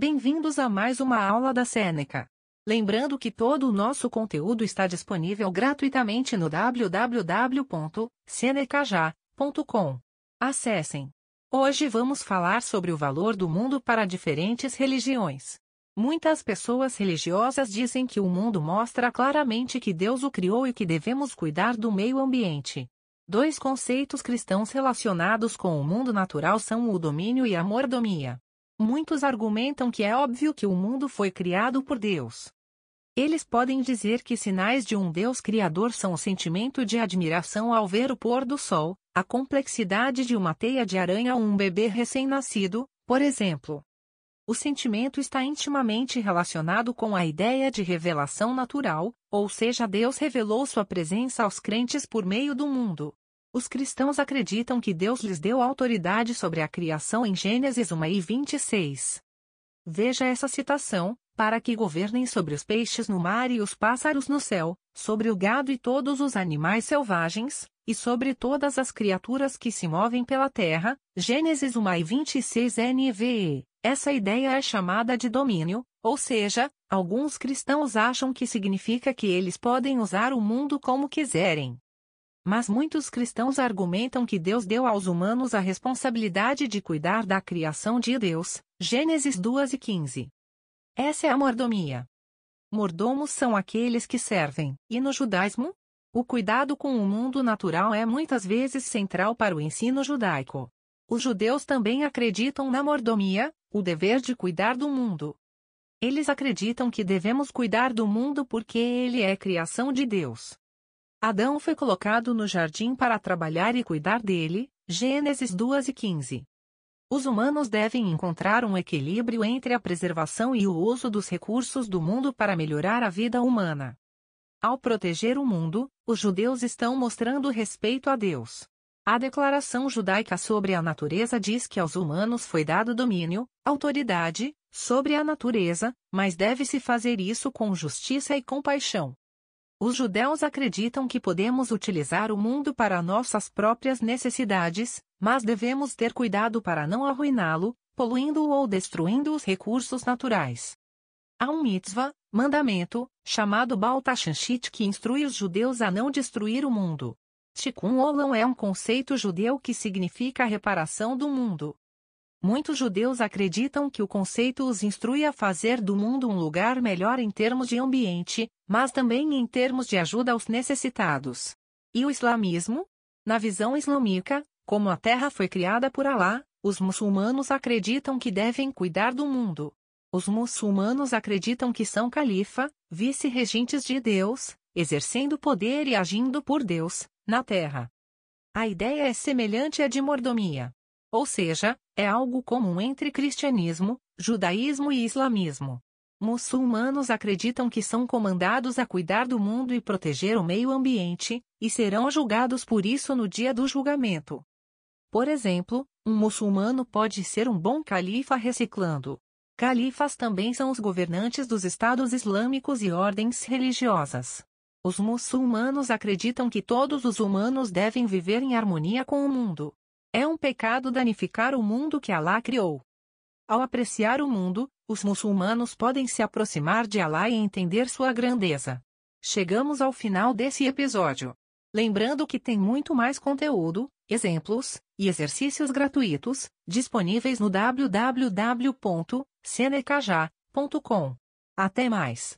Bem-vindos a mais uma aula da Seneca. Lembrando que todo o nosso conteúdo está disponível gratuitamente no www.senecaja.com. Acessem. Hoje vamos falar sobre o valor do mundo para diferentes religiões. Muitas pessoas religiosas dizem que o mundo mostra claramente que Deus o criou e que devemos cuidar do meio ambiente. Dois conceitos cristãos relacionados com o mundo natural são o domínio e a mordomia. Muitos argumentam que é óbvio que o mundo foi criado por Deus. Eles podem dizer que sinais de um Deus criador são o sentimento de admiração ao ver o pôr do sol, a complexidade de uma teia de aranha ou um bebê recém-nascido, por exemplo. O sentimento está intimamente relacionado com a ideia de revelação natural, ou seja, Deus revelou sua presença aos crentes por meio do mundo. Os cristãos acreditam que Deus lhes deu autoridade sobre a criação em Gênesis 1 e 26. Veja essa citação, para que governem sobre os peixes no mar e os pássaros no céu, sobre o gado e todos os animais selvagens, e sobre todas as criaturas que se movem pela terra. Gênesis 1 e 26 NVE. Essa ideia é chamada de domínio, ou seja, alguns cristãos acham que significa que eles podem usar o mundo como quiserem. Mas muitos cristãos argumentam que Deus deu aos humanos a responsabilidade de cuidar da criação de Deus. Gênesis 2 e 15. Essa é a mordomia. Mordomos são aqueles que servem, e no judaísmo? O cuidado com o mundo natural é muitas vezes central para o ensino judaico. Os judeus também acreditam na mordomia, o dever de cuidar do mundo. Eles acreditam que devemos cuidar do mundo porque ele é criação de Deus. Adão foi colocado no jardim para trabalhar e cuidar dele, Gênesis 2 e 15. Os humanos devem encontrar um equilíbrio entre a preservação e o uso dos recursos do mundo para melhorar a vida humana. Ao proteger o mundo, os judeus estão mostrando respeito a Deus. A declaração judaica sobre a natureza diz que aos humanos foi dado domínio, autoridade, sobre a natureza, mas deve-se fazer isso com justiça e compaixão. Os judeus acreditam que podemos utilizar o mundo para nossas próprias necessidades, mas devemos ter cuidado para não arruiná-lo, poluindo ou destruindo os recursos naturais. Há um mitzvah, mandamento, chamado Baal Tashanshit que instrui os judeus a não destruir o mundo. Tikkun Olam é um conceito judeu que significa a reparação do mundo. Muitos judeus acreditam que o conceito os instrui a fazer do mundo um lugar melhor em termos de ambiente, mas também em termos de ajuda aos necessitados. E o islamismo? Na visão islâmica, como a terra foi criada por Alá, os muçulmanos acreditam que devem cuidar do mundo. Os muçulmanos acreditam que são califa, vice-regentes de Deus, exercendo poder e agindo por Deus, na terra. A ideia é semelhante à de mordomia. Ou seja, é algo comum entre cristianismo, judaísmo e islamismo. Muçulmanos acreditam que são comandados a cuidar do mundo e proteger o meio ambiente, e serão julgados por isso no dia do julgamento. Por exemplo, um muçulmano pode ser um bom califa reciclando. Califas também são os governantes dos estados islâmicos e ordens religiosas. Os muçulmanos acreditam que todos os humanos devem viver em harmonia com o mundo. É um pecado danificar o mundo que Alá criou. Ao apreciar o mundo, os muçulmanos podem se aproximar de Alá e entender sua grandeza. Chegamos ao final desse episódio. Lembrando que tem muito mais conteúdo, exemplos e exercícios gratuitos disponíveis no www.senecaja.com. Até mais!